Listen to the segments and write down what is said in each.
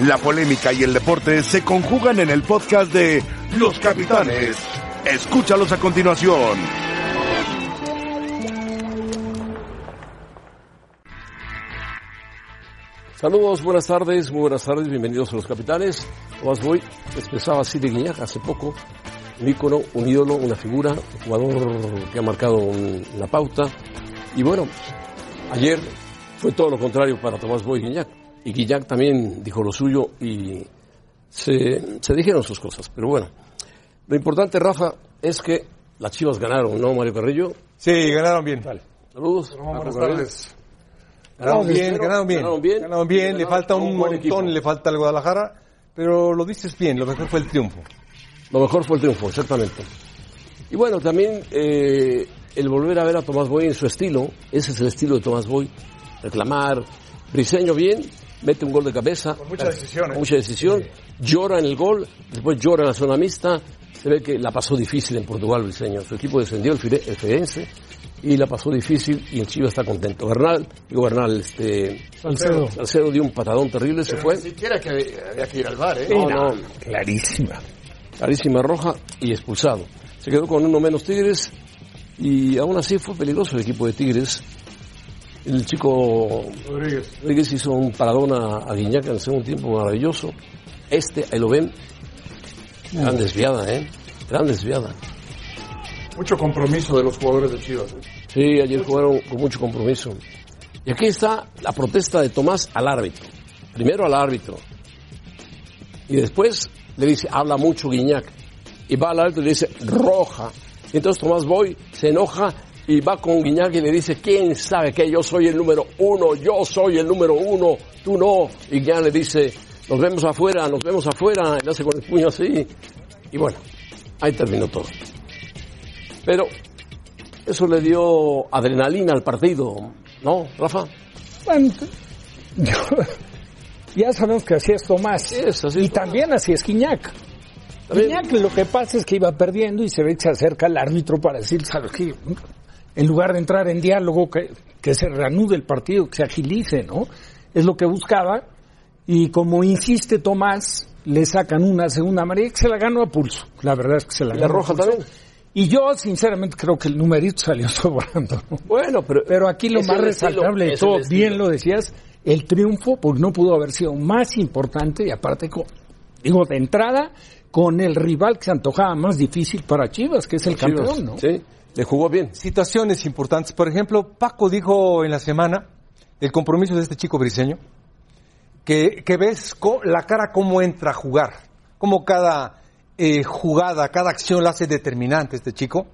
La polémica y el deporte se conjugan en el podcast de Los Capitanes. Escúchalos a continuación. Saludos, buenas tardes, muy buenas tardes, bienvenidos a Los Capitanes. Tomás Boy expresaba así de Guiñac hace poco, un ícono, un ídolo, una figura, un jugador que ha marcado una pauta. Y bueno, ayer fue todo lo contrario para Tomás Boy Guiñac. Y Guiñac también dijo lo suyo y se, se dijeron sus cosas. Pero bueno, lo importante, Rafa, es que las Chivas ganaron, ¿no, Mario Carrillo? Sí, ganaron bien. Vale. Saludos. Buenas tardes. Ganaron bien, ganaron bien. Ganaron bien. Ganaron bien, le falta un un buen equipo. montón, le falta al Guadalajara, pero lo dices bien, lo mejor fue el triunfo. Lo mejor fue el triunfo, exactamente. Y bueno, también eh, el volver a ver a Tomás Boy en su estilo, ese es el estilo de Tomás Boy, reclamar, Briseño bien, mete un gol de cabeza. Con mucha decisión, ¿eh? Con mucha decisión, llora en el gol, después llora en la zona mixta, se ve que la pasó difícil en Portugal Briseño, su equipo descendió el, Fire- el Firenze y la pasó difícil y el Chivas está contento. Bernal, digo Bernal, este, Salcedo. Salcedo dio un patadón terrible, se fue. Ni siquiera que había que ir al bar, ¿eh? No, no, Clarísima. clarísima roja y expulsado. Se quedó con uno menos Tigres y aún así fue peligroso el equipo de Tigres. El chico Rodríguez. Rodríguez hizo un paradón a, a Guiñac en el segundo tiempo maravilloso. Este, ahí lo ven, gran desviada, ¿eh? Gran desviada. Mucho compromiso de los jugadores de Chivas. ¿eh? Sí, ayer jugaron con mucho compromiso. Y aquí está la protesta de Tomás al árbitro. Primero al árbitro. Y después le dice, habla mucho Guiñac. Y va al árbitro y le dice, roja. Y entonces Tomás Boy se enoja y va con Guiñac y le dice, ¿quién sabe que yo soy el número uno? Yo soy el número uno, tú no. Y Guiñac le dice, nos vemos afuera, nos vemos afuera. Y le hace con el puño así. Y bueno, ahí terminó todo. Pero eso le dio adrenalina al partido, ¿no, Rafa? Bueno, yo- ya sabemos que así es Tomás. Es, así y Tomás. también así es Quiñac. También- Quiñac lo que pasa es que iba perdiendo y se ve que se acerca al árbitro para decir, ¿sabes qué? En lugar de entrar en diálogo, que, que se reanude el partido, que se agilice, ¿no? Es lo que buscaba. Y como insiste Tomás, le sacan una segunda amarilla que se la ganó a pulso. La verdad es que se la ¿Y la ganó a roja pulso. también? Y yo, sinceramente, creo que el numerito salió sobrando. ¿no? Bueno, pero... Pero aquí lo más resaltable de todo, bien lo decías, el triunfo, pues no pudo haber sido más importante y aparte, digo, de entrada, con el rival que se antojaba más difícil para Chivas, que es el Chivas, campeón, ¿no? Sí, le jugó bien. Situaciones importantes, por ejemplo, Paco dijo en la semana el compromiso de este chico briseño, que, ves la cara cómo entra a jugar, cómo cada eh, jugada, cada acción la hace determinante este chico,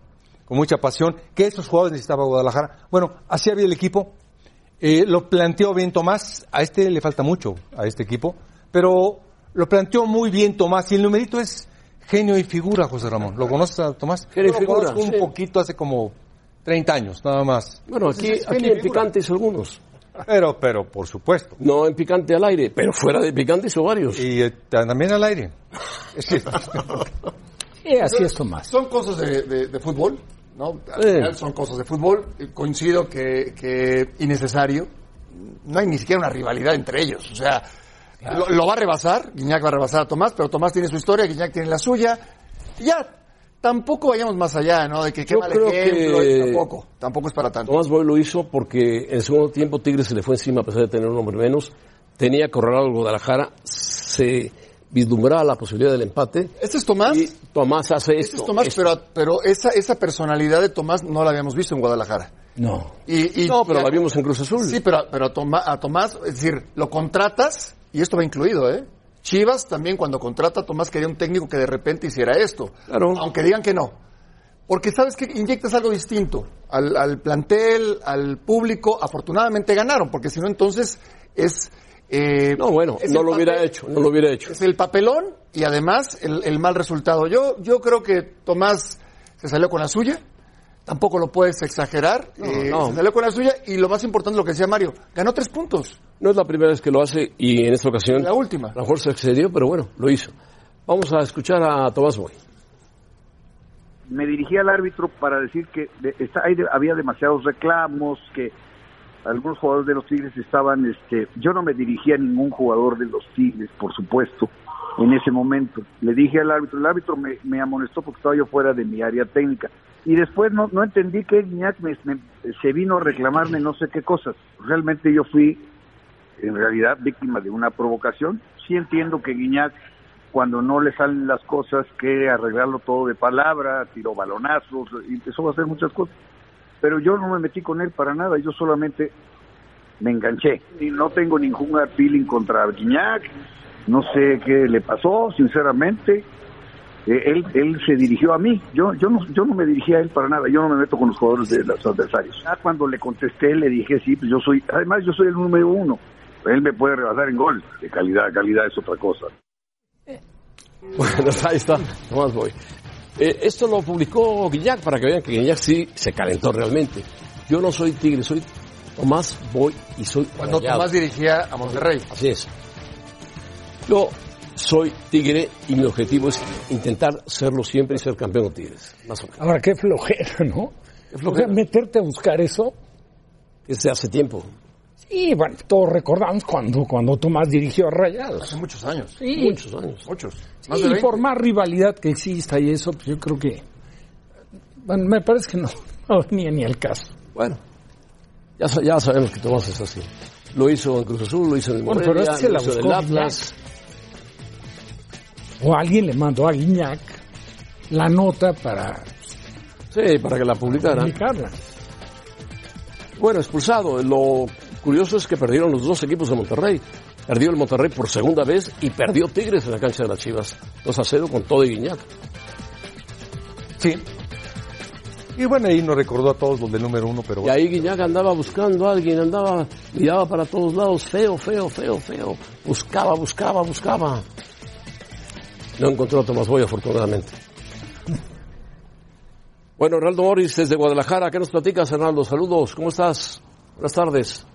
con mucha pasión, que esos jugadores necesitaba Guadalajara. Bueno, así había el equipo, eh, lo planteó bien Tomás, a este le falta mucho, a este equipo, pero lo planteó muy bien Tomás y el numerito es genio y figura, José Ramón. ¿Lo conoces a Tomás? Genio y lo figura, un sí. poquito hace como 30 años, nada más. Bueno, aquí, Entonces, aquí en figura. picante hizo algunos. Pero, pero, por supuesto. No en picante al aire, pero fuera de picante hizo varios. Y eh, también al aire. Sí. Y así es Tomás. Son cosas de, de- de fútbol, ¿no? Al final son cosas de fútbol. Eh, Coincido que, que innecesario. No hay ni siquiera una rivalidad entre ellos. O sea, lo, lo va a rebasar. Guiñac va a rebasar a Tomás, pero Tomás tiene su historia, Guiñac tiene la suya. Ya, tampoco vayamos más allá, ¿no? De que qué Yo mal creo ejemplo. que- Tampoco, tampoco es para tanto. Tomás Boy lo hizo porque en el segundo tiempo Tigres se le fue encima a pesar de tener un hombre menos. Tenía acorralado al Guadalajara, se vislumbraba la posibilidad del empate. Este es Tomás. Y Tomás hace Este esto. es Tomás, esto. pero, pero esa, esa personalidad de Tomás no la habíamos visto en Guadalajara. No. Y, y- No, pero y- la vimos en Cruz Azul. Sí, pero, pero a, Toma- a Tomás, es decir, lo contratas, y esto va incluido, ¿eh? Chivas también cuando contrata a Tomás quería un técnico que de repente hiciera esto. Claro. Aunque digan que no. Porque sabes que inyectas algo distinto al, al plantel, al público. Afortunadamente ganaron, porque si no entonces es... eh, No, bueno, no lo hubiera hecho, no lo hubiera hecho. Es el papelón y además el, el mal resultado. Yo, yo creo que Tomás se salió con la suya. Tampoco lo puedes exagerar. eh, no. Se salió con la suya y lo más importante, lo que decía Mario, ganó tres puntos. No es la primera vez que lo hace y en esta ocasión La última. a lo mejor se excedió, pero bueno, lo hizo. Vamos a escuchar a Tomás Boy. me dirigí al árbitro para decir que de- está- hay de- había demasiados reclamos, que algunos jugadores de los Tigres estaban, este, yo no me dirigía a ningún jugador de los Tigres, por supuesto, en ese momento. Le dije al árbitro, el árbitro me, me amonestó porque estaba yo fuera de mi área técnica. Y después no, no entendí que Guiñac me, se vino a reclamarme no sé qué cosas. Realmente yo fui, en realidad, víctima de una provocación. Sí entiendo que Guiñac, cuando no le salen las cosas, quiere arreglarlo todo de palabra, tiró balonazos, empezó a hacer muchas cosas. Pero yo no me metí con él para nada, yo solamente me enganché. Y no tengo ningún feeling contra Guiñac, no sé qué le pasó, sinceramente. Eh, él, él se dirigió a mí, yo, yo, no, yo no me dirigí a él para nada, yo no me meto con los jugadores de los adversarios. Ah, cuando le contesté, le dije, sí, pues yo soy, además yo soy el número uno, él me puede rebasar en gol, de calidad, calidad es otra cosa. Bueno, ahí está, Tomás Boy. Eh, esto lo publicó Guiñac para que vean que Guiñac sí se calentó realmente. Yo no soy Tigre, soy Tomás Boy y soy Cuando Rayado. Tomás dirigía a Monterrey. Así es. Yo soy Tigre y mi objetivo es intentar serlo siempre y ser campeón de Tigres. Más o menos. Ahora, qué flojera, ¿no? Qué flojera. O sea, meterte a buscar eso. Desde hace tiempo. Sí, bueno, todos recordamos cuando, cuando Tomás dirigió a Rayados. Hace muchos años. Sí, Muchos años. Muchos. Sí, Más de y 20. por más rivalidad que exista y eso, pues yo creo que. Bueno, me parece que no, no venía ni al caso. Bueno, ya, ya sabemos que Tomás es así. Lo hizo en Cruz Azul, lo hizo en el Bueno, Morelia, pero este lo la hizo en el buscó Atlas. O alguien le mandó a Guiñac la nota para Sí, para que la publicaran. publicarla. Bueno, expulsado. Lo curioso es que perdieron los dos equipos de Monterrey. Perdió el Monterrey por segunda vez y perdió Tigres en la cancha de las Chivas. 2 a 0 con todo y Guiñac. Sí. Y bueno, ahí nos recordó a todos los del número uno, pero Y ahí Guiñac andaba buscando a alguien, andaba, miraba para todos lados, feo, feo, feo, feo. Buscaba, buscaba, buscaba. No encontró a Tomás Boy, afortunadamente. Bueno, Hernaldo Morris desde Guadalajara, ¿qué nos platicas, Hernaldo? Saludos, ¿cómo estás? Buenas tardes.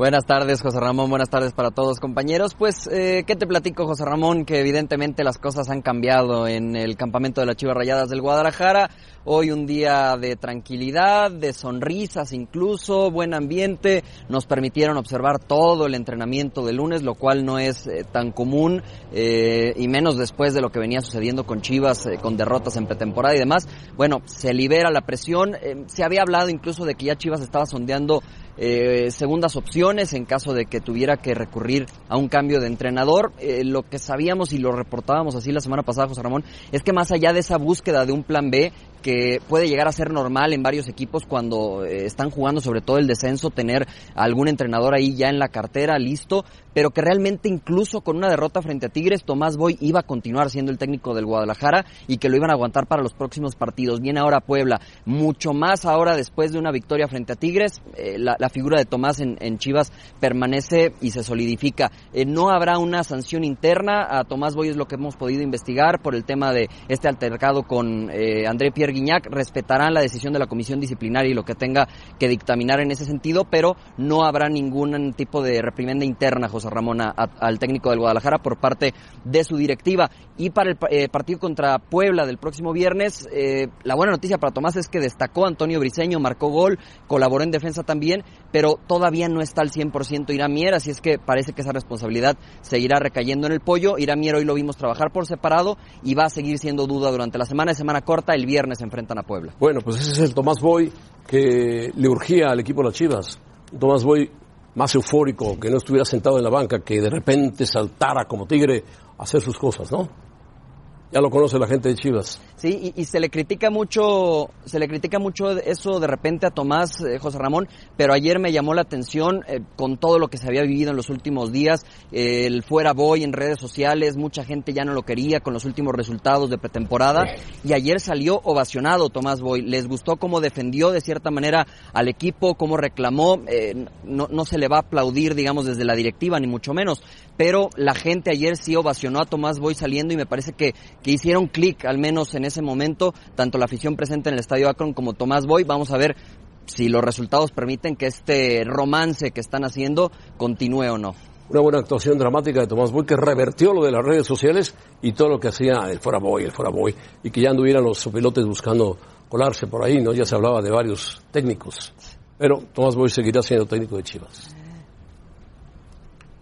Buenas tardes, José Ramón. Buenas tardes para todos, compañeros. Pues, eh, ¿qué te platico, José Ramón? Que evidentemente las cosas han cambiado en el campamento de las Chivas Rayadas del Guadalajara. Hoy un día de tranquilidad, de sonrisas incluso, buen ambiente. Nos permitieron observar todo el entrenamiento de lunes, lo cual no es eh, tan común, eh, y menos después de lo que venía sucediendo con Chivas, eh, con derrotas en pretemporada y demás. Bueno, se libera la presión. Eh, se había hablado incluso de que ya Chivas estaba sondeando eh, segundas opciones en caso de que tuviera que recurrir a un cambio de entrenador. Eh, lo que sabíamos y lo reportábamos así la semana pasada, José Ramón, es que más allá de esa búsqueda de un plan B, que puede llegar a ser normal en varios equipos cuando eh, están jugando sobre todo el descenso, tener algún entrenador ahí ya en la cartera, listo, pero que realmente incluso con una derrota frente a Tigres, Tomás Boy iba a continuar siendo el técnico del Guadalajara y que lo iban a aguantar para los próximos partidos. Viene ahora Puebla, mucho más ahora después de una victoria frente a Tigres, eh, la, figura de Tomás en, Chivas permanece y se solidifica. Eh, no habrá una sanción interna, a Tomás Boy es lo que hemos podido investigar por el tema de este altercado con André Pierre Guignac, respetarán la decisión de la comisión disciplinaria y lo que tenga que dictaminar en ese sentido, pero no habrá ningún tipo de reprimenda interna, José Ramón, al técnico del Guadalajara por parte de su directiva. Y para el eh, partido contra Puebla del próximo viernes, eh, la buena noticia para Tomás es que destacó Antonio Briseño, marcó gol, colaboró en defensa también, pero todavía no está al 100% Irán Mier, así es que parece que esa responsabilidad seguirá recayendo en el pollo. Irán Mier hoy lo vimos trabajar por separado y va a seguir siendo duda durante la semana de semana corta. El viernes se enfrentan a Puebla. Bueno, pues ese es el Tomás Boy que le urgía al equipo de las Chivas. Tomás Boy más eufórico, que no estuviera sentado en la banca, que de repente saltara como tigre a hacer sus cosas, ¿no? Ya lo conoce la gente de Chivas. Sí, y, y se le critica mucho, se le critica mucho eso de repente a Tomás eh, José Ramón, pero ayer me llamó la atención eh, con todo lo que se había vivido en los últimos días, eh, el fuera Boy en redes sociales, mucha gente ya no lo quería con los últimos resultados de pretemporada y ayer salió ovacionado Tomás Boy, les gustó cómo defendió de cierta manera al equipo, cómo reclamó, no, no se le va a aplaudir digamos desde la directiva ni mucho menos, pero la gente ayer sí ovacionó a Tomás Boy saliendo y me parece que, que hicieron clic al menos en ese momento, tanto la afición presente en el Estadio Akron como Tomás Boy. Vamos a ver si los resultados permiten que este romance que están haciendo continúe o no. Una buena actuación dramática de Tomás Boy que revertió lo de las redes sociales y todo lo que hacía el fuera Boy, el fuera Boy, y que ya anduvieran los pilotes buscando colarse por ahí, ¿no? Ya se hablaba de varios técnicos. Pero Tomás Boy seguirá siendo técnico de Chivas.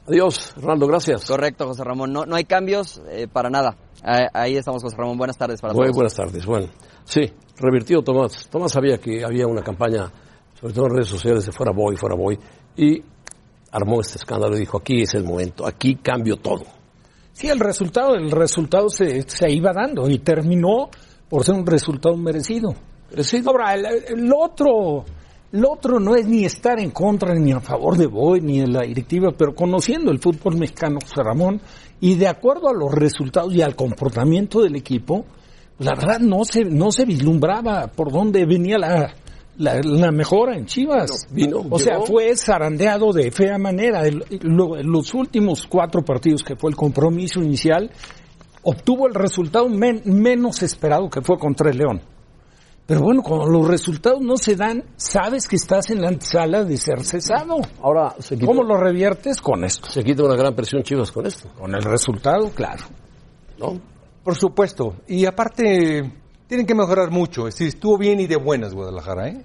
Adiós, Ronaldo, gracias. Correcto, José Ramón. No, no hay cambios eh, para nada. Ahí, ahí estamos, José Ramón. Buenas tardes para Muy todos. buenas tardes. Bueno, sí, revirtió Tomás. Tomás sabía que había una campaña, sobre todo en redes sociales, de fuera Boy, fuera Boy, y armó este escándalo y dijo, aquí es el momento, aquí cambio todo. Sí, el resultado, el resultado se, se iba dando y terminó por ser un resultado merecido. Merecido. Ahora, el, el otro, el otro no es ni estar en contra ni a favor de Boy ni de la directiva, pero conociendo el fútbol mexicano, José Ramón, y de acuerdo a los resultados y al comportamiento del equipo, la verdad no se, no se vislumbraba por dónde venía la, la, la mejora en Chivas. Vino, o sea, llegó. fue zarandeado de fea manera. El- lo- los últimos cuatro partidos que fue el compromiso inicial, obtuvo el resultado men- menos esperado que fue contra el León. Pero bueno, cuando los resultados no se dan, sabes que estás en la antesala de ser cesado. Ahora se quita, ¿Cómo lo reviertes? Con esto. se quita una gran presión Chivas con esto, Con el resultado, claro. ¿no? Por supuesto. Y aparte, tienen que mejorar mucho. Es decir, estuvo bien y de buenas Guadalajara, ¿eh?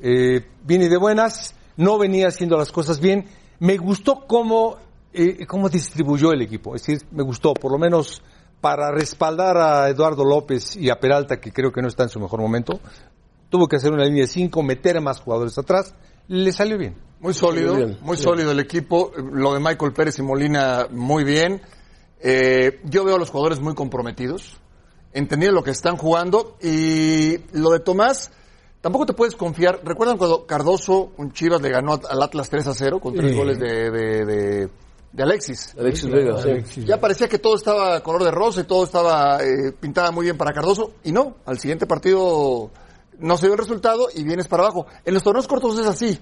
Eh, bien y de buenas, no venía haciendo las cosas bien. Me gustó cómo, eh, cómo distribuyó el equipo. Es decir, me gustó, por lo menos para respaldar a Eduardo López y a Peralta, que creo que no está en su mejor momento. Tuvo que hacer una línea de cinco, meter a más jugadores atrás. Le salió bien. Muy sólido, Muy bien, muy sí. sólido el equipo. Lo de Michael Pérez y Molina, muy bien. Eh, yo veo a los jugadores muy comprometidos, entendiendo lo que están jugando. Y lo de Tomás, tampoco te puedes confiar. ¿Recuerdan cuando Cardoso, un Chivas, le ganó al Atlas 3 a 0 con tres Sí. goles de, de, de- de Alexis? Alexis Vega, sí. Ya parecía que todo estaba color de rosa y todo estaba eh, pintaba muy bien para Cardoso. Y no, al siguiente partido no se dio el resultado y vienes para abajo. En los torneos cortos es así.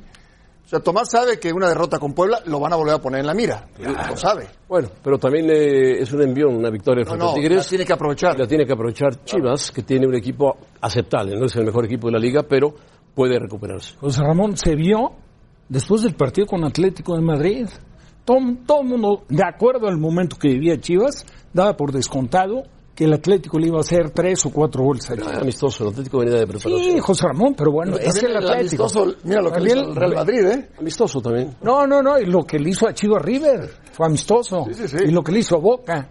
O sea, Tomás sabe que una derrota con Puebla lo van a volver a poner en la mira. Lo sabe. Bueno, pero también eh, es un envión, una victoria No, frente no, a Tigres. la tiene que aprovechar. La tiene que aprovechar Chivas, que tiene un equipo aceptable. No es el mejor equipo de la liga, pero puede recuperarse. José Ramón se vio después del partido con Atlético de Madrid. Todo, todo el mundo, de acuerdo al momento que vivía Chivas, daba por descontado que el Atlético le iba a hacer tres o cuatro goles a Chivas. amistoso, el Atlético venía de preparación. Sí, José Ramón, pero bueno, es el Atlético. amistoso, mira lo que le hizo el Real Madrid, ¿eh? Amistoso también. No, no, no, y lo que le hizo a Chivas River fue amistoso. Sí, sí, sí. Y lo que le hizo a Boca.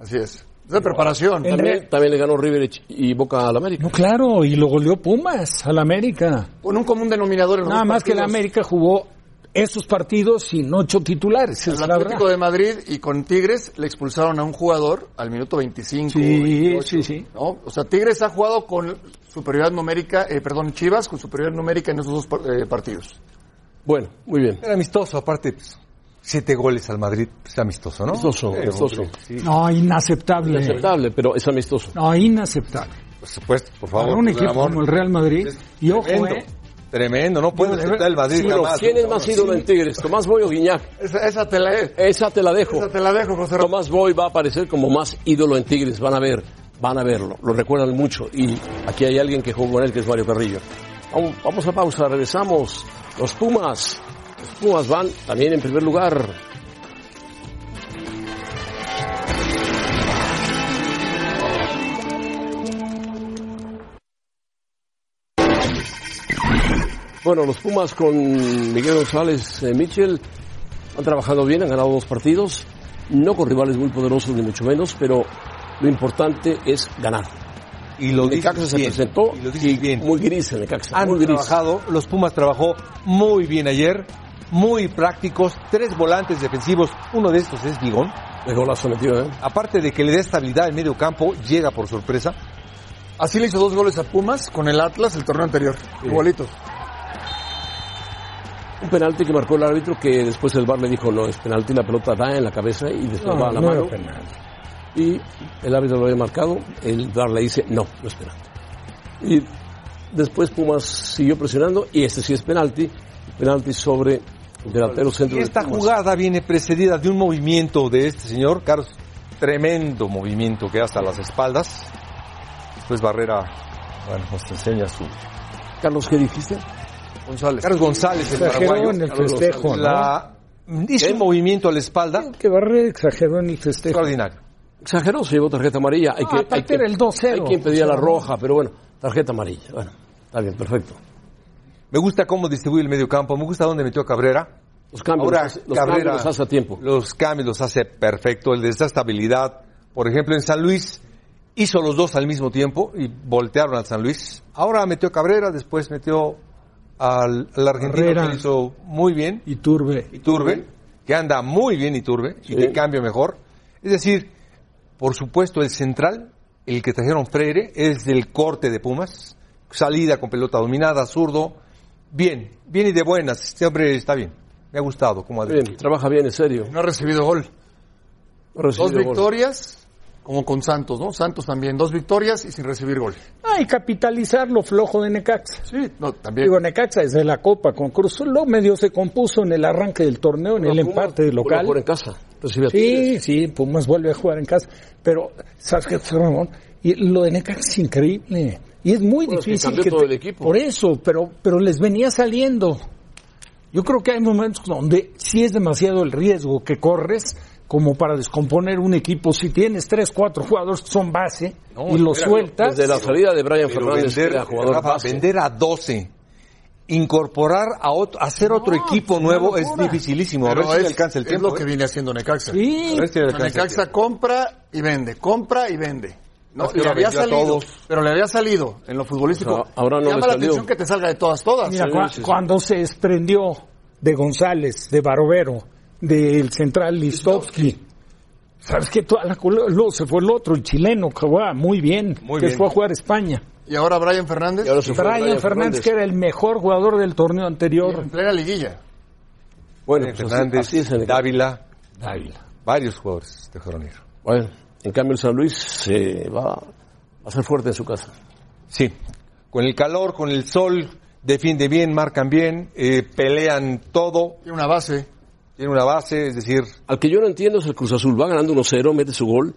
Así es. Es de preparación. También, también le ganó River y Boca al América. No, claro, y lo goleó Pumas al América. Con un común denominador en los Nada más que el. América jugó esos partidos sin ocho titulares. El es la Atlético verdad. de Madrid y con Tigres le expulsaron a un jugador al minuto 25. Sí, 28, sí, sí. ¿no? O sea, Tigres ha jugado con superioridad numérica, eh, perdón, Chivas con superioridad numérica en esos dos eh, partidos. Bueno, muy bien. Era amistoso, aparte, pues, siete goles al Madrid, pues amistoso, ¿no? Amistoso, Sí, amistoso. sí, No, inaceptable. Inaceptable, pero es amistoso. No, inaceptable. por supuesto, por Para favor. un por equipo amor. como el Real Madrid. Y ojo, eh, tremendo, no puede Bueno, aceptar el Madrid Bueno, jamás. ¿quién es más ídolo en Tigres? ¿Tomás Boy o Guiñac? Esa, esa te la Esa te la dejo. esa te la dejo, José Ramón. Tomás Boy va a aparecer como más ídolo en Tigres. Van a ver, van a verlo. Lo recuerdan mucho. Y aquí hay alguien que jugó con él, que es Mario Carrillo. Vamos, vamos a pausa, regresamos. Los Pumas. Los Pumas van también en primer lugar. Bueno, los Pumas con Miguel González eh, Mitchell han trabajado bien, han ganado dos partidos, no con rivales muy poderosos ni mucho menos, pero lo importante es ganar. Y lo Necaxa se bien, presentó y lo dices y bien. muy gris el Necaxa, Han muy gris. trabajado, los Pumas trabajó muy bien ayer, muy prácticos, tres volantes defensivos, uno de estos es Bigón. El golazo metido, ¿eh? Aparte de que le da estabilidad al medio campo, llega por sorpresa. Así le hizo dos goles a Pumas con el Atlas el torneo anterior. Igualitos. Un penalti que marcó el árbitro que después el bar le dijo no, es penalti, la pelota da en la cabeza y después no, va a la no mano. y el árbitro lo había marcado, el VAR le dice no, no es penalti. Y después Pumas siguió presionando y este sí es penalti, penalti sobre el delantero centro Y esta jugada viene precedida de un movimiento de este señor, Carlos, tremendo movimiento que hasta las espaldas. Después Barrera, bueno, nos enseña su... Carlos, ¿qué dijiste? González. Carlos González, el Exageró paraguayo. en el Carlos festejo. Hizo un movimiento a la espalda Que Barre exageró en el festejo. extraordinario. Exageró, se llevó tarjeta amarilla. Hay No, que, hay aparte que, era el 2-0. hay que impedir a la O sea, roja, pero bueno, tarjeta amarilla. Bueno, está bien, perfecto. Me gusta cómo distribuye el medio campo, me gusta dónde metió a Cabrera. Los cambios, Ahora, los, los Cabrera, cambios los hace a tiempo. Los cambios los hace perfecto, el de esa estabilidad. Por ejemplo, en San Luis hizo los dos al mismo tiempo y voltearon al San Luis. Ahora metió Cabrera, después metió al, al argentino Herrera. que lo hizo muy bien, Y Turbe. Iturbe, que anda muy bien Iturbe, y que cambio mejor. Es decir, por supuesto, el central, el que trajeron Freire, es del corte de Pumas, salida con pelota dominada, zurdo, bien, bien y de buenas, este hombre está bien, me ha gustado como ha Bien, trabaja bien, en serio. No ha recibido gol. No ha recibido Dos gol. victorias, como con Santos, ¿no? Santos también, dos victorias y sin recibir gol. Ah, y capitalizar lo flojo de Necaxa. Sí, no, también. Digo, Necaxa desde la Copa con Cruz lo medio se compuso en el arranque del torneo, en el Pumas empate de vuelve a local. jugar en casa. Recibe a Tigres. Sí, sí, Pumas vuelve a jugar en casa. Pero, ¿sabes qué, José Ramón? Y lo de Necaxa es increíble. Y es muy Bueno, es que difícil que todo te- el equipo. Por eso, pero, pero les venía saliendo. Yo creo que hay momentos donde sí es demasiado el riesgo que corres como para descomponer un equipo. Si tienes tres, cuatro jugadores que son base No, y los sueltas, Desde la salida de Brian Pero Fernández, vender, era jugador Rafa, base. vender a 12, incorporar a otro, hacer otro equipo nuevo es dificilísimo. A ver Pero si es, alcanza el es tiempo. lo que ¿eh? viene haciendo Necaxa. sí, A ver si Necaxa compra y vende, compra y vende. No, Es que le había salido, todos. pero le había salido en lo futbolístico. O sea, ahora no Llama le la salió. atención que te salga de todas, todas. Mira, Sí, cua- sí, sí. cuando se desprendió de González, de Barovero, del central Listovsky, ¿sabes qué? Toda la luego se fue el otro, el chileno, que jugaba muy bien, Muy que bien. fue a jugar a España. Y ahora Brian Fernández Y ahora se fue Brian, Fernández, que era el mejor jugador del torneo anterior. en plena liguilla. Bueno, pues Fernández, así es el equipo. Dávila, Dávila. varios jugadores dejaron ir. Bueno, en cambio el San Luis se va a ser fuerte en su casa. Sí, con el calor, con el sol, defiende bien, marcan bien, eh, pelean todo, Tiene una base. tiene una base, es decir, Al que yo no entiendo es el Cruz Azul. Va ganando 1-0, mete su gol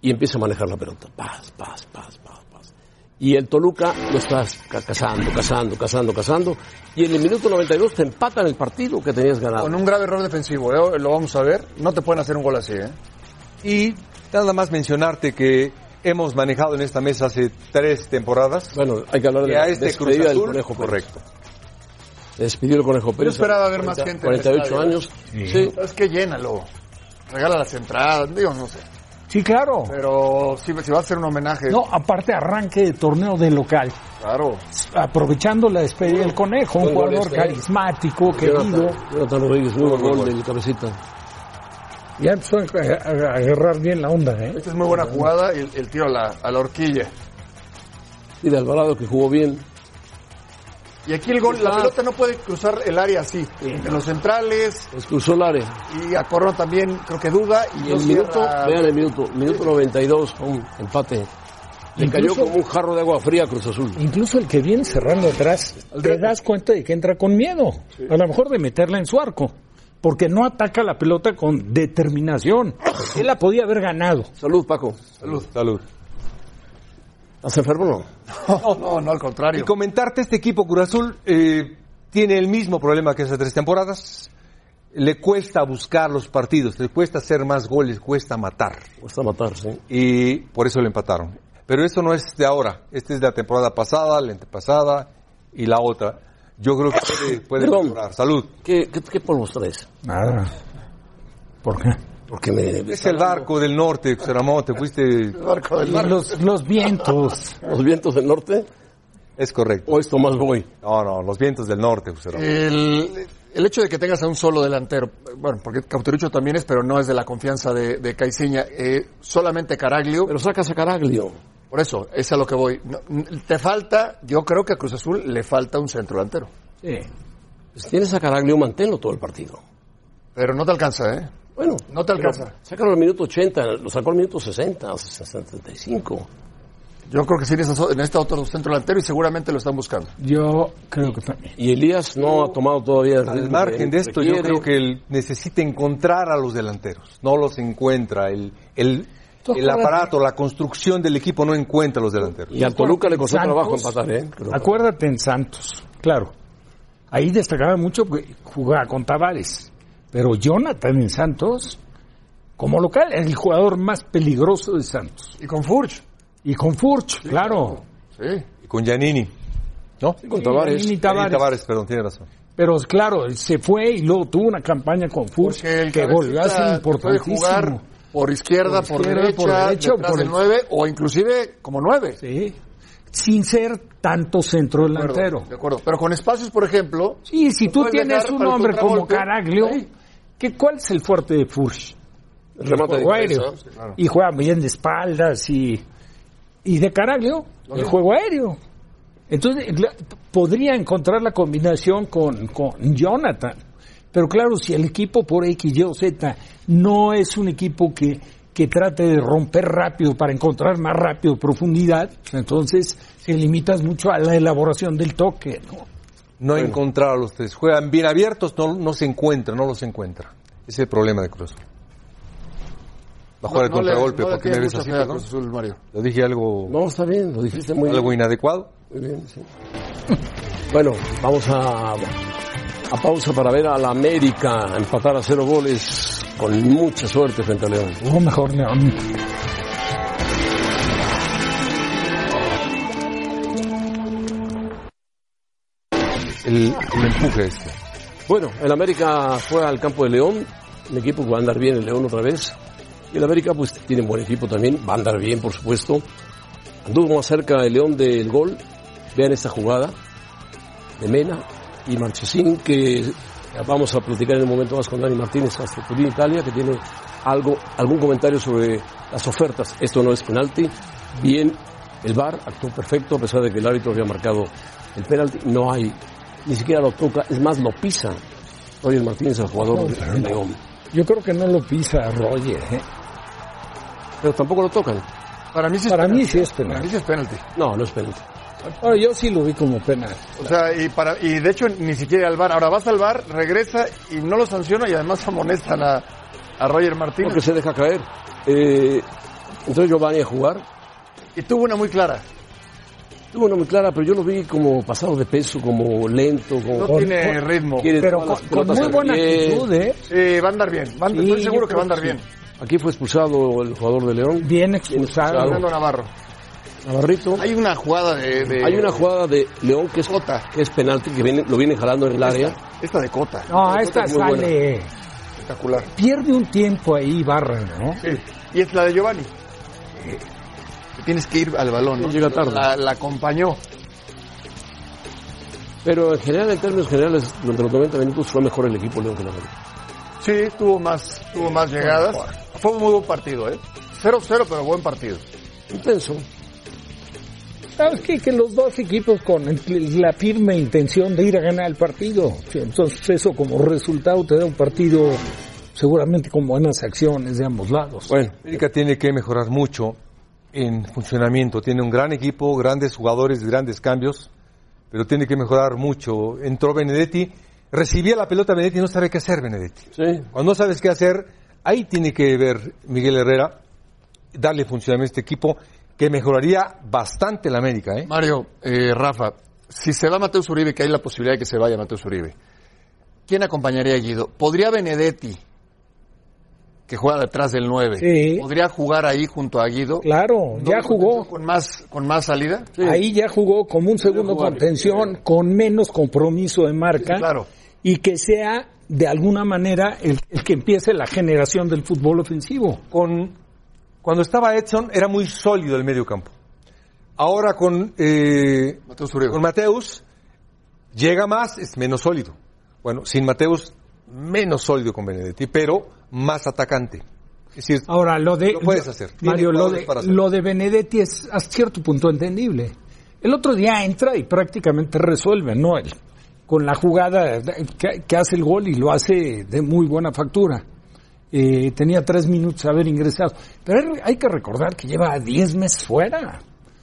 y empieza a manejar la pelota. Paz, paz, paz, paz, paz. Y el Toluca lo está ca- cazando, cazando, cazando, cazando. Y en el minuto 92 te empatan el partido que tenías ganado. Con un grave error defensivo, ¿eh? lo vamos a ver. No te pueden hacer un gol así, ¿eh? y nada más mencionarte que hemos manejado en esta mesa hace tres temporadas. Bueno, hay que hablar de que a la este Cruz del Conejo Pérez. correcto. Despidió el Conejo Pérez. esperaba ver más gente en el 48 estadio. años. Sí. Es que llénalo. Regala las entradas, digo, no sé. Sí, claro. Pero si, si va a hacer un homenaje, No, aparte arranque de torneo de local, claro. aprovechando la despedida del conejo, un jugador este, ¿eh? carismático, querido. Jonathan, Rodríguez, buen gol del cabecita. Ya empezó a, agarrar bien la onda, ¿eh? Esta es muy buena jugada y el, el tiro a la, a la horquilla. Y de Alvarado que jugó bien. Y aquí el gol, la pelota no puede cruzar el área así. En los centrales Pues cruzó el área. y a Corona también creo que duda. Y, Y no el minuto, cierra. vean el minuto, minuto 92, pum, empate. Le cayó como un jarro de agua fría a Cruz Azul. Incluso el que viene cerrando atrás, te das cuenta de que entra con miedo. A lo mejor de meterla en su arco. Porque no ataca la pelota con determinación. Él la podía haber ganado. Salud, Paco. Salud. Salud. ¿Estás enfermo o no? No, no, no, al Y contrario. comentarte, este equipo Cruz Azul eh, tiene el mismo problema que hace tres temporadas. Le cuesta buscar los partidos, le cuesta hacer más goles, cuesta matar. Cuesta matar, sí. Y por eso le empataron. Pero esto no es de ahora. Esta es de la temporada pasada, la antepasada y la otra. Yo creo que puede, puede Perdón. mejorar. Salud. ¿Qué, qué, qué polvos traes? Nada. ¿Por qué? Porque me... Es el barco del norte, José Ramón, te fuiste... El barco del mar. Los, los vientos. ¿Los vientos del norte? Es correcto. ¿O esto más voy? No, no, los vientos del norte, José Ramón. El, el hecho de que tengas a un solo delantero, bueno, porque Cauterucho también es, pero no es de la confianza de, de Caiciña, eh, solamente Caraglio, Pero sacas a Caraglio. Por eso, es a lo que voy. No, te falta, yo creo que a Cruz Azul le falta un centro delantero, Sí. Pues tienes a Caraglio, manténlo todo el partido. pero no te alcanza, ¿eh? Bueno. No te alcanza. Sácalo al minuto 80, lo sacó al minuto 60, o 65. Yo creo que sí necesita, otro centro delantero y seguramente lo están buscando. Yo creo que también. Y Elías no ha tomado todavía el Al margen de esto, yo creo que él necesita encontrar a los delanteros. No los encuentra. El, el, ¿Tú el aparato, la construcción del equipo no encuentra a los delanteros. Y al Toluca le costó Santos, trabajo empatar, ¿eh? Creo. Acuérdate en Santos, claro. Ahí destacaba mucho porque jugaba con Tavares. Pero Jonathan en Santos, como local, es el jugador más peligroso de Santos. Y con Furch, Y con Furch, claro. sí. Y con Giannini. ¿No? con Tavares. Ahí Tavares. Tavares, perdón, tiene razón. Pero claro, se fue y luego tuvo una campaña con Furch que volvió a ser cabecita puede importantísimo. jugar por izquierda, Por por, izquierda, derecha, por derecha detrás por del el- 9 o inclusive como 9. Sí. Sin ser tanto centro De acuerdo, delantero. de acuerdo. Pero con espacios, por ejemplo. Sí, si tú tienes un hombre como. Caraglio. ¿qué, ¿cuál es el fuerte de Furch? El remate de aéreo. cabeza, sí, claro. Y juega bien de espaldas y, y de Caraglio, el juego aéreo. Entonces, la- podría encontrar la combinación con, con Jonathan. Pero claro, si el equipo por X, Y o Z no es un equipo que, que trate de romper rápido para encontrar más rápido profundidad, entonces se limitas mucho a la elaboración del toque, ¿no? No encontrar a los tres. Juegan bien abiertos, no, no se encuentra, no los encuentra. Ese es el problema de Cruz Azul. Va a jugar el No le- contragolpe, no porque me ves así? Cruz Azul, Mario. Lo dije algo, No, está bien, lo dijiste muy algo bien. inadecuado. Muy bien, sí. Bueno, vamos a, a pausa para ver a la América empatar a cero goles con mucha suerte frente a León. O mejor León. El, el empuje este. Bueno, el América fue al campo de León, un equipo que va a andar bien el León otra vez. Y el América pues tiene un buen equipo también, va a andar bien por supuesto. Anduvo más cerca el León del gol. Vean esta jugada de Mena y Marchesín que vamos a platicar en un momento más con Dani Martínez hasta Turín, Italia, que tiene algo, algún comentario sobre las ofertas. Esto no es penalti. Bien, el VAR actuó perfecto a pesar de que el árbitro había marcado el penalti. No hay, ni siquiera lo toca, es más, lo pisa. Roger Martínez, el jugador de León. Yo creo que no lo pisa Roger. ¿eh? Pero tampoco lo tocan. Para mí sí es Para penalti. mí sí es Para mí sí es penalti. No, no es penalti. Ahora, yo sí lo vi como penal. O sea, y, para, y de hecho ni siquiera al bar. Ahora vas al bar, regresa y no lo sanciona y además amonestan a, a Roger Martínez. Porque se deja caer. Eh, entonces Giovanni a jugar. Y tuvo una muy clara. Tuvo una muy clara, pero yo lo vi como pasado de peso, como lento, como... No Con- tiene con- ritmo. Pero con, muy buena actitud, ¿eh? Sí, va a andar bien. Va a- Sí, estoy seguro que va a andar bien. Aquí fue expulsado el jugador de León, Bien expulsado. Fernando Navarro. Navarrito. Hay una jugada de... de- Hay una jugada de León que es, Cota. que es penalti, que viene, lo viene jalando en el área. Esta de Cota. No, Esta esta es muy buena. sale. Espectacular. Pierde un tiempo ahí Barra, ¿no? Sí. Y es la de Giovanni. Tienes que ir al balón, ¿no? Llega tarde. La, la acompañó. Pero en general, en términos generales, durante los 90 minutos fue mejor el equipo León que América. Sí, tuvo más, tuvo más llegadas. Fue un muy buen partido, ¿eh? 0-0, pero buen partido. Intenso. ¿Sabes qué? Que los dos equipos con el- la firme intención de ir a ganar el partido. Entonces eso como resultado te da un partido seguramente con buenas acciones de ambos lados. Bueno, América tiene que mejorar mucho en funcionamiento. Tiene un gran equipo, grandes jugadores, grandes cambios, pero tiene que mejorar mucho. Entró Benedetti, recibía la pelota Benedetti y no sabe qué hacer Benedetti. sí. Cuando no sabes qué hacer, ahí tiene que ver Miguel Herrera, darle funcionamiento a este equipo, que mejoraría bastante la América. ¿eh? Mario, eh, Rafa, si se va Mateus Uribe, que hay la posibilidad de que se vaya Mateus Uribe, ¿quién acompañaría a Guido? ¿Podría Benedetti, que juega detrás del 9, Sí. podría jugar ahí junto a Guido? Claro, ya ¿Doble jugó. Con más, con más salida. Ahí ya jugó como un segundo jugar. contención, con menos compromiso de marca. Sí, claro. Y que sea, de alguna manera, el, el que empiece la generación del fútbol ofensivo. Con, cuando estaba Edson era muy sólido el medio campo. Ahora con, eh, Mateus con Mateus llega más, es menos sólido. Bueno, sin Mateus, menos sólido con Benedetti, pero más atacante. Es decir, Ahora, lo de... Lo puedes hacer. Mario, lo de, para hacer. lo de Benedetti es a cierto punto entendible. El otro día entra y prácticamente resuelve, ¿no? El- con la jugada que, que hace el gol y lo hace de muy buena factura. Eh, tenía tres minutos haber ingresado. Pero hay- que recordar que lleva 10 meses fuera.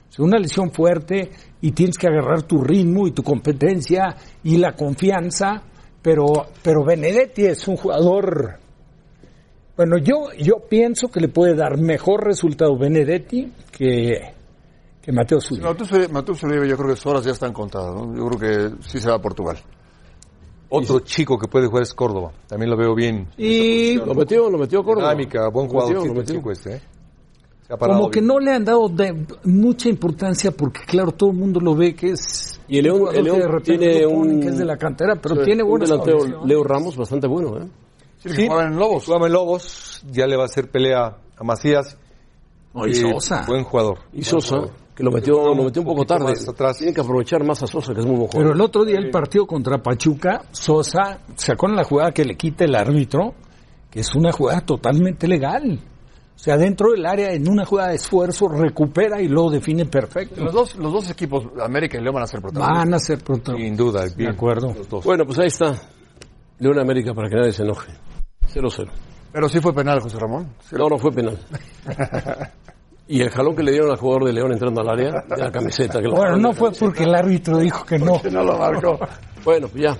Es una lesión fuerte y tienes que agarrar tu ritmo y tu competencia y la confianza. Pero, pero Benedetti es un jugador bueno, yo, yo pienso que le puede dar mejor resultado Benedetti que, que Mateo Zúñiga. Mateus Uribe, yo creo que sus horas ya están contadas. Yo creo que sí se va a Portugal. Otro chico que puede jugar es Córdoba. También lo veo bien. Y Lo metió, lo metió Córdoba. Dinámica, buen Lo jugador. metió, lo el metió. chico este, ¿eh? Como que no le han dado de- mucha importancia porque, claro, todo el mundo lo ve que es Y el León, el que León de repente tiene lo un, que es de la cantera, pero sí, tiene un buenas delantero. Leo Ramos, bastante bueno. ¿eh? Sí, jugaban en Lobos. En Lobos, ya le va a hacer pelea a Macías. No, y Eh, Sosa. Buen jugador. Y Sosa, que lo metió, lo metió un poco tarde. atrás. Tienen que aprovechar más a Sosa, que es muy buen Pero jugador. el otro día el partido contra Pachuca, Sosa sacó en la jugada que le quita el árbitro, que es una jugada totalmente legal. O sea, dentro del área, en una jugada de esfuerzo, recupera y lo define perfecto. Los dos, los dos equipos, América y León, van a ser protagonistas. Van a ser protagonistas. Sin duda, De bien. acuerdo. Los dos. Bueno, pues ahí está. León América, para que nadie se enoje. 0-0. Pero sí fue penal, José Ramón. Sí. No, no fue penal. Y el jalón que le dieron al jugador de León entrando al área, de la camiseta. Que lo- Bueno, no fue porque el árbitro dijo que no. Que no lo marcó. Bueno, pues ya.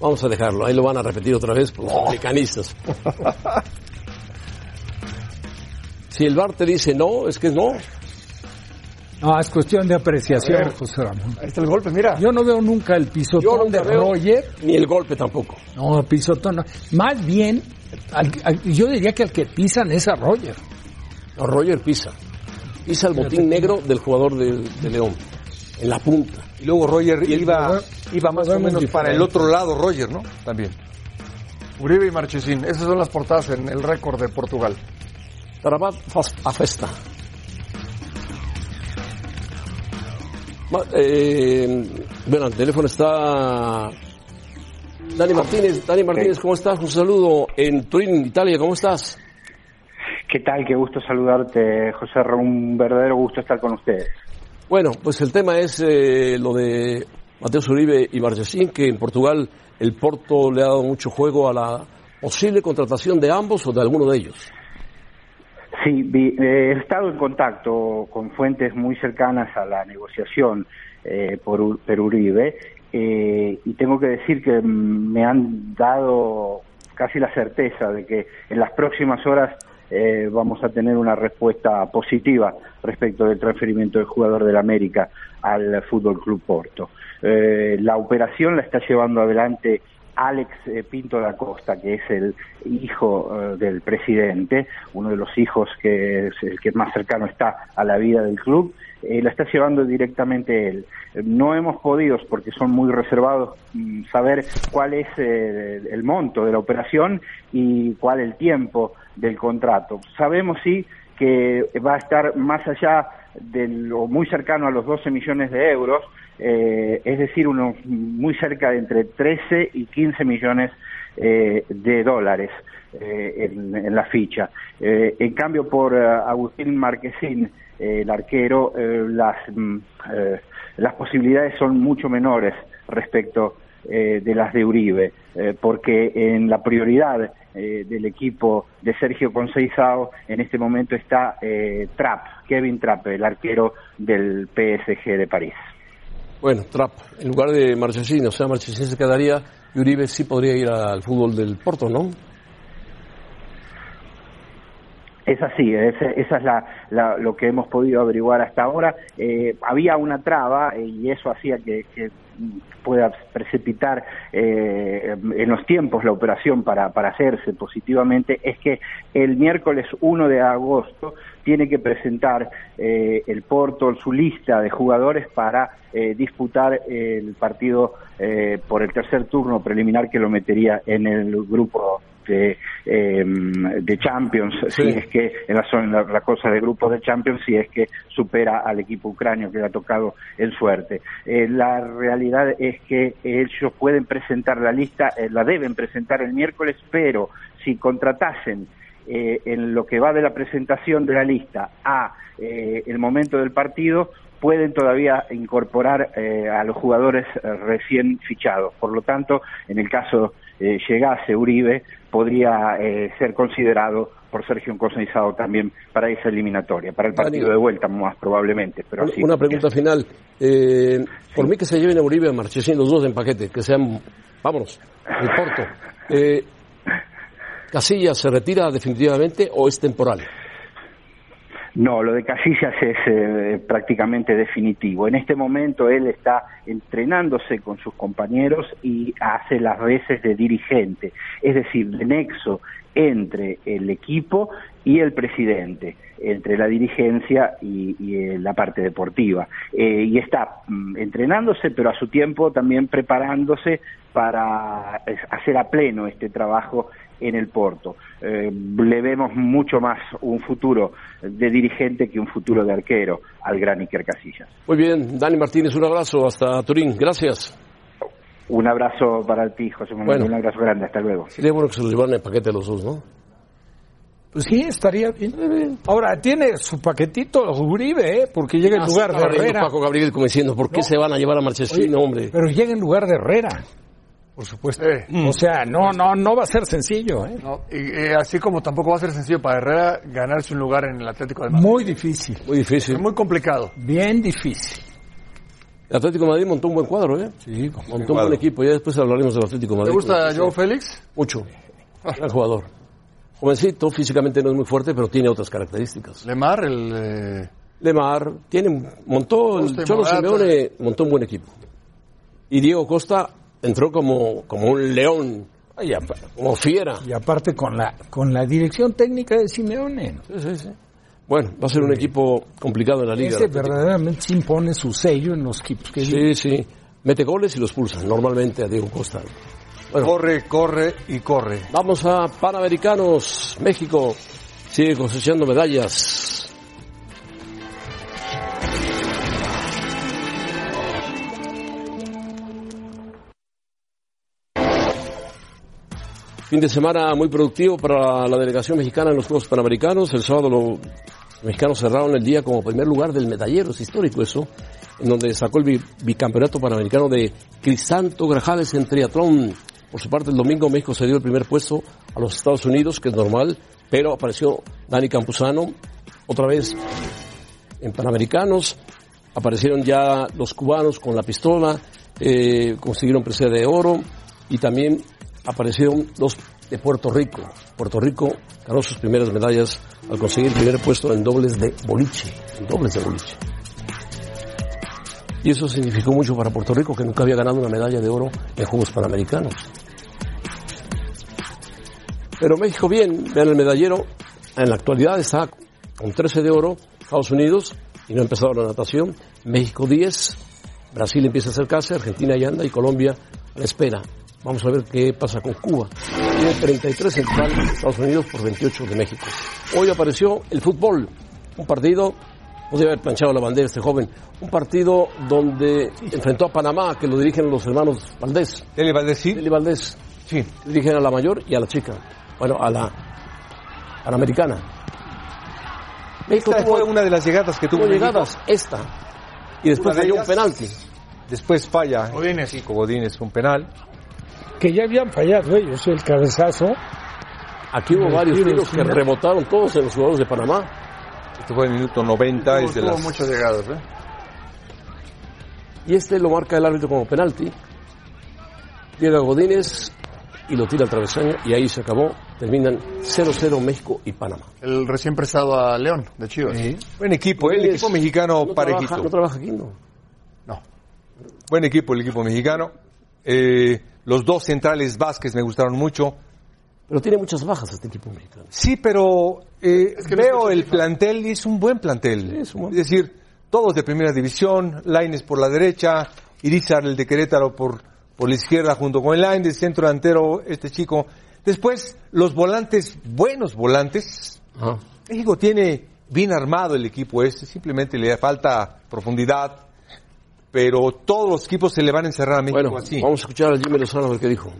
Vamos a dejarlo. Ahí lo van a repetir otra vez por los americanistas. Si el VAR te dice no, es que no. No, es cuestión de apreciación, José Ramón. Ahí está el golpe, mira. Yo no veo nunca el pisotón de Roger. ni el golpe tampoco. No, el pisotón no. Más bien, al- al- yo diría que al que pisan es a Roger. Roger pisa. Pisa el botín negro del jugador de, de León. En la punta. Y luego Roger Y iba, iba más o menos para el otro lado, Roger, ¿no? También. Uribe y Marchesín. Esas son las portadas en el récord de Portugal. Tarabat a festa. Eh, bueno, el teléfono está Dani Martínez. Dani Martínez, ¿cómo estás? Un saludo en Turín, Italia. ¿Cómo estás? ¿Qué tal? Qué gusto saludarte, José. Un verdadero gusto estar con ustedes. Bueno, pues el tema es eh, lo de Mateo Uribe y Marchesín, que en Portugal el Porto le ha dado mucho juego a la posible contratación de ambos o de alguno de ellos. Sí, vi- eh, he estado en contacto con fuentes muy cercanas a la negociación eh, por, por Uribe eh, y tengo que decir que me han dado casi la certeza de que en las próximas horas eh, vamos a tener una respuesta positiva respecto del transferimiento del jugador del América al Fútbol Club Porto. Eh, la operación la está llevando adelante Alex eh, Pinto da Costa, que es el hijo eh, del presidente, uno de los hijos que es el que más cercano está a la vida del club, eh, la está llevando directamente él. No hemos podido, porque son muy reservados, mm, saber cuál es eh, el monto de la operación y cuál el tiempo del contrato. Sabemos sí que va a estar más allá del, o muy cercano a los 12 millones de euros, eh, es decir, unos muy cerca de entre 13 y 15 millones eh, de dólares eh, en, la ficha. En cambio, por Agustín Marquesín, el arquero, las, mm, las posibilidades son mucho menores respecto eh, de las de Uribe, eh, porque en la prioridad eh, del equipo de Sergio Conceizao en este momento está eh, Trapp, Kevin Trapp, el arquero del PSG de París. Bueno, Trap, en lugar de Marchesín, o sea, Marchesín se quedaría y Uribe sí podría ir al fútbol del Porto, ¿no? Es así, es- esa es la, la- lo que hemos podido averiguar hasta ahora. Eh, había una traba eh, y eso hacía que, pueda precipitar eh, en los tiempos la operación para, para hacerse positivamente, es que el miércoles 1 de agosto tiene que presentar eh, el Porto su lista de jugadores para eh, disputar el partido eh, por el tercer turno preliminar que lo metería en el grupo de, eh, de Champions, Sí. si es que en la, zona- en la, la cosa de grupos de Champions, si es que supera al equipo ucranio que le ha tocado en suerte. Eh, la realidad es que ellos pueden presentar la lista, eh, la deben presentar el miércoles, pero si contratasen eh, en lo que va de la presentación de la lista a eh, el momento del partido, pueden todavía incorporar eh, a los jugadores eh, recién fichados. Por lo tanto, en el caso eh, llegase Uribe, podría eh, ser considerado por Sergio Conceizao también para esa eliminatoria, para el Dani. partido de vuelta más probablemente. Pero Una- sí, Una pregunta final. Eh, Por mí que se lleven a Uribe a Marchesín los dos en paquete, que sean, vámonos, el Porto. Eh, ¿Casillas se retira definitivamente o es temporal? No, lo de Casillas es eh, prácticamente definitivo. En este momento él está entrenándose con sus compañeros y hace las veces de dirigente, es decir, de nexo entre el equipo y el presidente, entre la dirigencia y, eh, la parte deportiva. Eh, y está mm, entrenándose, pero a su tiempo también preparándose para hacer a pleno este trabajo en el Porto. Eh, le vemos mucho más un futuro de dirigente que un futuro de arquero al gran Iker Casillas. Muy bien, Dani Martínez, un abrazo hasta Turín, gracias. Un abrazo para ti, José Manuel, un abrazo grande, hasta luego. Sería bueno que se los llevaran en paquete los dos, ¿no? Pues sí, estaría bien. Ahora, tiene su paquetito Uribe, ¿eh? Porque llega en ah, lugar de Herrera. Paco Gabriel como diciendo, ¿por qué se van a llevar a Marchesino, hombre? Pero llega en lugar de Herrera. Por supuesto. O sea, no, no, no va a ser sencillo. ¿eh? y, así como tampoco va a ser sencillo para Herrera ganarse un lugar en el Atlético de Madrid. Muy difícil. Muy difícil. muy complicado. Bien difícil. El Atlético de Madrid montó un buen cuadro, ¿eh? Sí, montó un buen equipo. Ya después hablaremos del Atlético de Madrid. ¿Te gusta Joe Félix? Mucho. Gran jugador. Jovencito, físicamente no es muy fuerte, pero tiene otras características. Lemar, el. Eh, Lemar, tiene, montó, el Cholo Simeone montó un buen equipo. Y Diego Costa entró como, como un león, como fiera. Y aparte con la, con la dirección técnica de Simeone. Sí, sí, sí. Bueno, va a ser un equipo complicado en la liga. Ese verdaderamente impone su sello en los equipos que Sí, sí. Mete goles y los pulsa, normalmente a Diego Costa. corre, corre y corre. Vamos a Panamericanos. México sigue cosechando medallas. Fin de semana muy productivo para la delegación mexicana en los Juegos Panamericanos. El sábado los mexicanos cerraron el día como primer lugar del medallero, es histórico eso, en donde sacó el bicampeonato panamericano de Crisanto Grajales en triatlón. Por su parte, el domingo México se dio el primer puesto a los Estados Unidos, que es normal, pero apareció Dani Campuzano otra vez en Panamericanos. Aparecieron ya los cubanos con la pistola, eh, consiguieron presea de oro y también aparecieron dos de Puerto Rico. Puerto Rico ganó sus primeras medallas al conseguir el primer puesto en dobles de boliche, dobles de boliche. Y eso significó mucho para Puerto Rico, que nunca había ganado una medalla de oro en Juegos Panamericanos. Pero México bien, vean el medallero, en la actualidad está con 13 de oro, Estados Unidos, y no ha empezado la natación, México 10, Brasil empieza a acercarse, Argentina ya anda y Colombia a la espera. Vamos a ver qué pasa con Cuba. Tiene 33 en total de Estados Unidos por 28 de México. Hoy apareció el fútbol, un partido, podría haber planchado la bandera este joven, un partido donde enfrentó a Panamá, que lo dirigen los hermanos Valdés. Eli Valdés, sí. Eli Valdés. Sí. Dirigen a la mayor y a la chica. Bueno, a la panamericana. México esta fue una de las llegadas que tuvo. llegadas, esta. Y después falló un penalti. Después falla. Godínez. Sí, Godínez, un penal que ya habían fallado ellos el cabezazo. Aquí hubo varios tiros que rebotaron todos en los jugadores de Panamá. Este fue el minuto 90. es de las... muchas llegadas, ¿eh? Y este lo marca el árbitro como penalti. Llega Godínez y lo tira al travesaño y ahí se acabó. Terminan 0-0 México y Panamá. El recién prestado a León de Chivas. Buen equipo, ¿eh? el equipo mexicano parejito. no trabaja aquí, no. No. Buen equipo el equipo mexicano. Eh, los dos centrales Vázquez me gustaron mucho. Pero tiene muchas bajas este equipo mexicano. Sí, pero eh, veo el plantel y es un buen plantel. es, decir, todos de primera división, Laines por la derecha, Irizar el de Querétaro por, por la izquierda junto con el Laines, centro delantero este chico. Después, los volantes, buenos volantes. México tiene bien armado el equipo este, simplemente le falta profundidad, pero todos los equipos se le van a encerrar a México bueno, Vamos a escuchar a Jimmy Lozano ver qué dijo.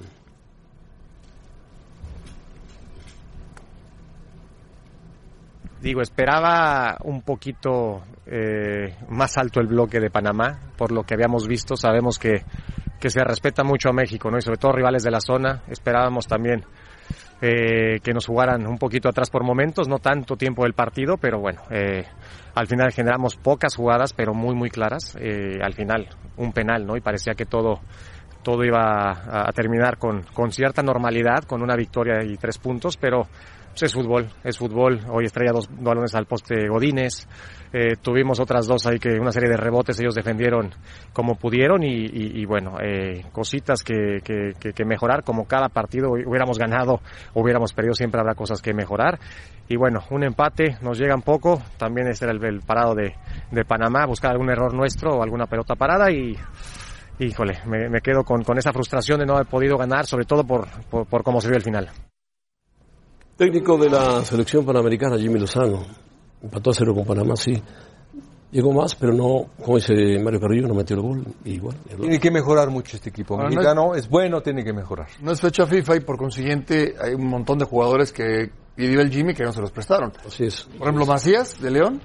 Digo, esperaba un poquito eh, más alto el bloque de Panamá, por lo que habíamos visto. Sabemos que, que se respeta mucho a México, ¿no? Y sobre todo rivales de la zona. Esperábamos también eh, que nos jugaran un poquito atrás por momentos, no tanto tiempo del partido, pero bueno, eh, al final generamos pocas jugadas, pero muy, muy claras. Eh, al final, un penal, ¿no? Y parecía que todo, todo iba a, a terminar con, con cierta normalidad, con una victoria y tres puntos, pero es fútbol, es fútbol. Hoy estrella dos balones al poste Godínez. Eh, tuvimos otras dos ahí que una serie de rebotes ellos defendieron como pudieron y, bueno, eh, cositas que, mejorar como cada partido hubiéramos ganado hubiéramos perdido siempre habrá cosas que mejorar y bueno, un empate nos llega un poco, también este era el, parado de, Panamá, buscar algún error nuestro o alguna pelota parada y híjole, me, quedo con, esa frustración de no haber podido ganar, sobre todo por, por, por cómo se vio el final. Técnico de la selección panamericana, Jimmy Lozano. Empató a cero con Panamá, sí. Llegó más, pero no, como dice Mario Carrillo, no metió el gol. Igual, el tiene que mejorar mucho este equipo. Ah, mexicano no es, es, bueno, tiene que mejorar. No es fecha FIFA y por consiguiente hay un montón de jugadores que pidió el Jimmy que no se los prestaron. Así es. Por ejemplo, Macías, de León.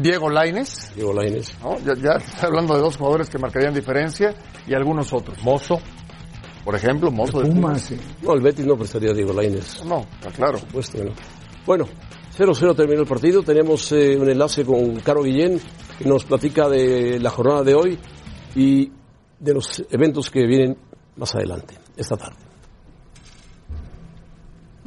Diego Laines. Diego Laines. ¿no? Ya, ya está hablando de dos jugadores que marcarían diferencia y algunos otros. Mozo. Por ejemplo, Mozo de Pumas. Sí. No, el Betis no prestaría a Diego Lainez. No, está claro. Por supuesto que no. Bueno, 0-0 terminó el partido. Tenemos eh, un enlace con Caro Guillén, que nos platica de la jornada de hoy y de los eventos que vienen más adelante, esta tarde.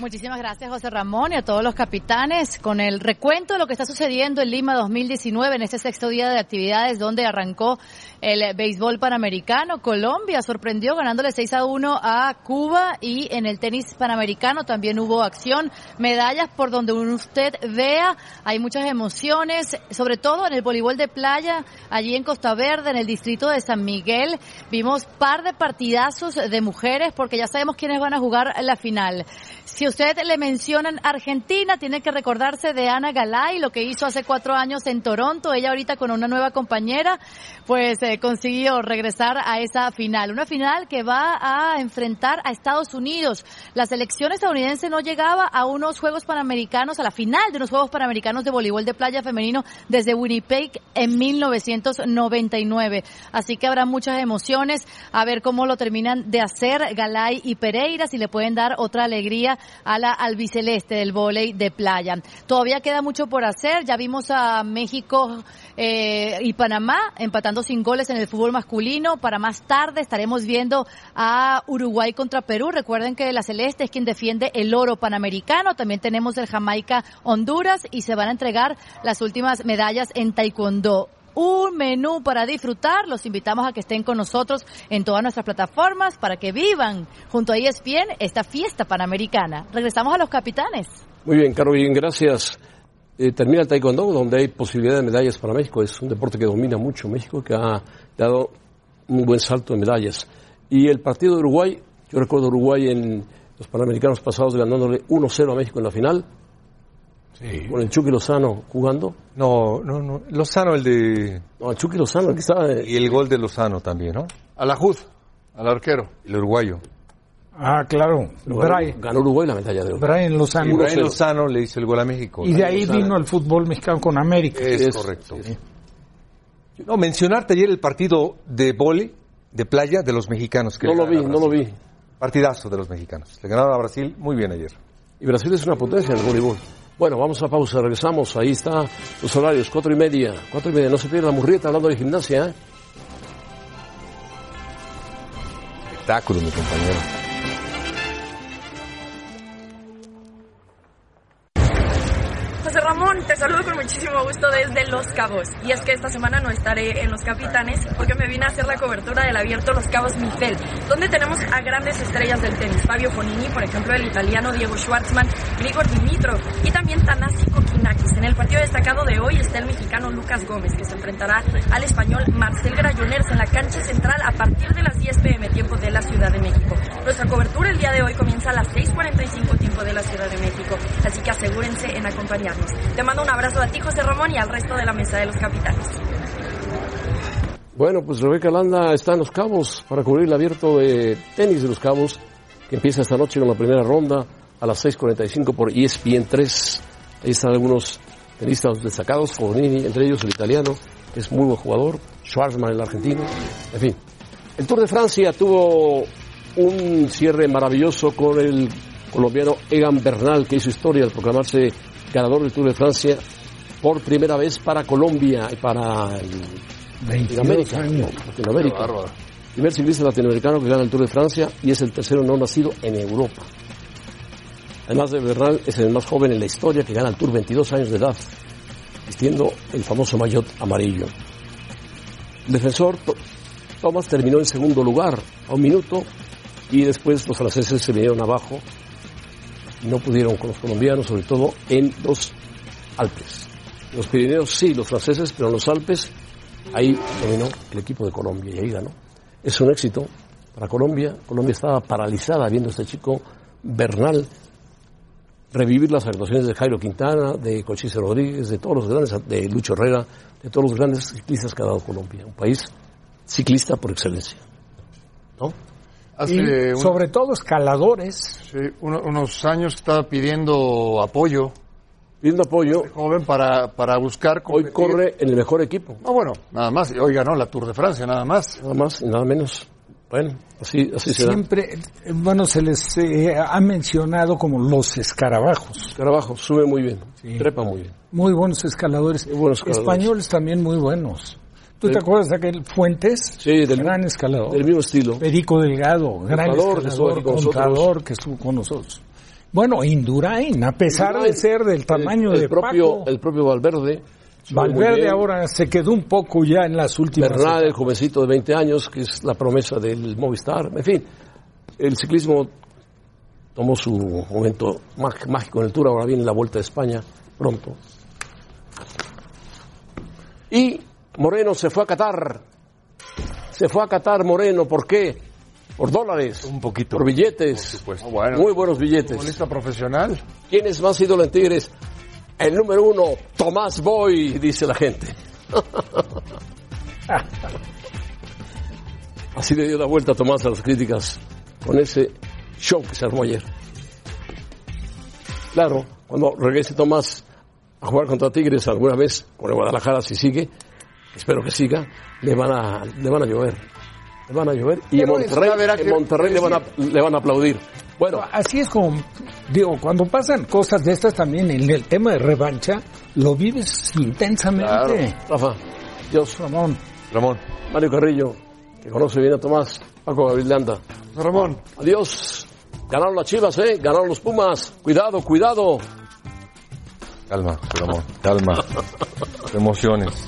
Muchísimas gracias, José Ramón, y a todos los capitanes con el recuento de lo que está sucediendo en Lima 2019, en este sexto día de actividades donde arrancó el béisbol panamericano. Colombia sorprendió ganándole 6 a 1 a Cuba y en el tenis panamericano también hubo acción, medallas por donde usted vea, hay muchas emociones, sobre todo en el voleibol de playa, allí en Costa Verde, en el distrito de San Miguel, vimos par de partidazos de mujeres porque ya sabemos quiénes van a jugar la final. Si usted le mencionan Argentina, tiene que recordarse de Ana Galay, lo que hizo hace cuatro años en Toronto. Ella ahorita con una nueva compañera, pues eh, consiguió regresar a esa final. Una final que va a enfrentar a Estados Unidos. La selección estadounidense no llegaba a unos Juegos Panamericanos, a la final de unos Juegos Panamericanos de voleibol de playa femenino desde Winnipeg en 1999. Así que habrá muchas emociones a ver cómo lo terminan de hacer Galay y Pereira, si le pueden dar otra alegría a la albiceleste del vóley de playa. Todavía queda mucho por hacer. Ya vimos a México eh, y Panamá empatando sin goles en el fútbol masculino. Para más tarde estaremos viendo a Uruguay contra Perú. Recuerden que la celeste es quien defiende el oro panamericano. También tenemos el Jamaica Honduras y se van a entregar las últimas medallas en taekwondo un menú para disfrutar. Los invitamos a que estén con nosotros en todas nuestras plataformas para que vivan junto a ESPN esta fiesta panamericana. Regresamos a los capitanes. Muy bien, Caro, bien, gracias. Eh, termina el taekwondo, donde hay posibilidad de medallas para México. Es un deporte que domina mucho México, que ha dado un buen salto de medallas. Y el partido de Uruguay, yo recuerdo Uruguay en los Panamericanos pasados ganándole 1-0 a México en la final. Sí. Con el Chucky Lozano jugando. No, no, no. Lozano, el de. No, el Chucky Lozano, el que estaba. Y el gol de Lozano también, ¿no? A la Juz, al arquero. El uruguayo. Ah, claro. Brian, ganó Uruguay la medalla de oro. Brian Lozano. Brian Lozano le hizo el gol a México. Y de ahí Lozano. vino el fútbol mexicano con América. Es, es correcto. No, mencionarte ayer el partido de vóley, de playa, de los mexicanos. Que no lo vi, no lo vi. Partidazo de los mexicanos. Le ganaron a Brasil muy bien ayer. Y Brasil es una potencia en el voleibol. Bueno, vamos a pausa, regresamos. Ahí está los horarios, cuatro y media. Cuatro y media, no se pierda la murrieta hablando de gimnasia. ¿eh? Espectáculo, mi compañero. Te saludo con muchísimo gusto desde Los Cabos. Y es que esta semana no estaré en Los Capitanes porque me vine a hacer la cobertura del abierto Los Cabos Mifel, donde tenemos a grandes estrellas del tenis. Fabio Fonini, por ejemplo, el italiano Diego Schwartzman, Grigor Dimitrov y también Tanasi Kokinakis. En el partido destacado de hoy está el mexicano Lucas Gómez, que se enfrentará al español Marcel Grayoners en la cancha central a partir de las 10 pm tiempo de la Ciudad de México. Nuestra cobertura el día de hoy comienza a las 6.45 de la Ciudad de México, así que asegúrense en acompañarnos. Te mando un abrazo a ti, José Ramón, y al resto de la mesa de los capitanes. Bueno, pues Rebeca Landa está en Los Cabos para cubrir el abierto de tenis de Los Cabos, que empieza esta noche con la primera ronda a las 6.45 por E ESPN 3. Ahí están algunos tenistas destacados, Fognini, entre ellos el italiano, que es muy buen jugador, Schwarzman, el argentino, en fin. El Tour de Francia tuvo un cierre maravilloso con el colombiano Egan Bernal, que hizo historia al proclamarse ganador del Tour de Francia por primera vez para Colombia y para el, América, años. Latinoamérica. Primer ciclista latinoamericano que gana el Tour de Francia y es el tercero no nacido en Europa. Además de Bernal, es el más joven en la historia que gana el Tour 22 años de edad, vistiendo el famoso maillot amarillo. El defensor Thomas terminó en segundo lugar a un minuto y después los franceses se vinieron abajo no pudieron con los colombianos, sobre todo en los Alpes. Los Pirineos sí, los franceses, pero en los Alpes ahí dominó el equipo de Colombia y ahí ganó. Es un éxito para Colombia. Colombia estaba paralizada viendo a este chico Bernal revivir las actuaciones de Jairo Quintana, de Cochise Rodríguez, de todos los grandes, de Lucho Herrera, de todos los grandes ciclistas que ha dado Colombia. Un país ciclista por excelencia. ¿No? Y sobre todo escaladores. Sí, unos años estaba pidiendo apoyo. Pidiendo apoyo. Este joven para, para buscar. Hoy corre en el mejor equipo. No, bueno, nada más. Hoy ganó la Tour de Francia, nada más. Nada más y nada menos. Bueno, así, así se Siempre, bueno, se les eh, ha mencionado como los escarabajos. Escarabajos, sube muy bien, trepa muy bien. Muy buenos escaladores. buenos escaladores. Españoles también muy buenos. ¿Tú te acuerdas de aquel Fuentes? Sí, del gran escalador. Del mismo estilo. Perico Delgado, gran escalador, contador que estuvo con nosotros. Bueno, Indurain, a pesar de ser del tamaño el, de propio, Paco, El propio Valverde. Valverde ahora se quedó un poco ya en las últimas. Bernal, el jovencito de 20 años, que es la promesa del Movistar. En fin, el ciclismo tomó su momento mágico en el Tour, ahora viene la Vuelta de España pronto. Y Moreno se fue a Qatar. Se fue a Qatar Moreno, ¿por qué? Por dólares. Un poquito. Por billetes. Oh, bueno. Muy buenos billetes. Futbolista profesional. ¿Quién es más ídolo en Tigres? El número uno, Tomás Boy, dice la gente. Así le dio la vuelta a Tomás a las críticas con ese show que se armó ayer. Claro, cuando regrese Tomás a jugar contra Tigres alguna vez, con el Guadalajara si sigue, espero que siga, le van a, le van a llover. Le van a llover y en Monterrey, es- a ver, ¿a en Monterrey le, van a, le van a aplaudir. Bueno, Así es como, digo, cuando pasan cosas de estas también en el tema de revancha, lo vives intensamente. Rafa, Dios, Ramón. Ramón. Mario Carrillo, que conoce bien a Tomás, Paco Gavilanda. Ramón. Adiós. Ganaron las Chivas, ¿eh? Ganaron los Pumas. Cuidado, cuidado. Calma, Ramón. Calma. Emociones.